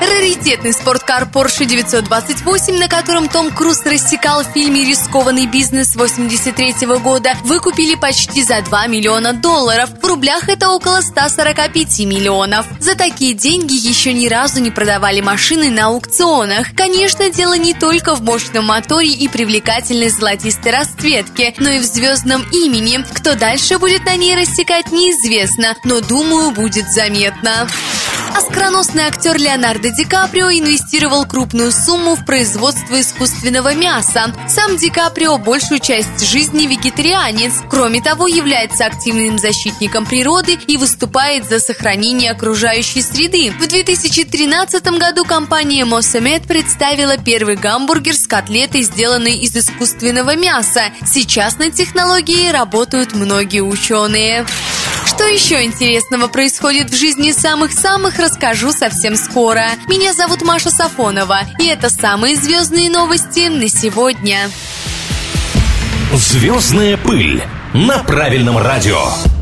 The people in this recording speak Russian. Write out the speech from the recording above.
Раритетный спорткар Porsche 928, на котором Том Круз рассекал в фильме «Рискованный бизнес» 83 года, выкупили почти за 2 миллиона долларов. В рублях это около 145 миллионов. За такие деньги еще ни разу не продавали машины на аукционах. Конечно, дело не только в мощном моторе и привлекательной золотистой расцветке, но и в звездном имени. Кто дальше будет на ней рассекать, неизвестно, но, думаю, будет заметно. Оскароносный актер Леонардо Ди Каприо инвестировал крупную сумму в производство искусственного мяса. Сам Ди Каприо большую часть жизни вегетарианец. Кроме того, является активным защитником природы и выступает за сохранение окружающей среды. В 2013 году компания Mosamed представила первый гамбургер с котлетой, сделанной из искусственного мяса. Сейчас над технологией работают многие ученые. Что еще интересного происходит в жизни самых-самых, расскажу совсем скоро. Меня зовут Маша Сафонова, и это самые звездные новости на сегодня. Звездная пыль на правильном радио.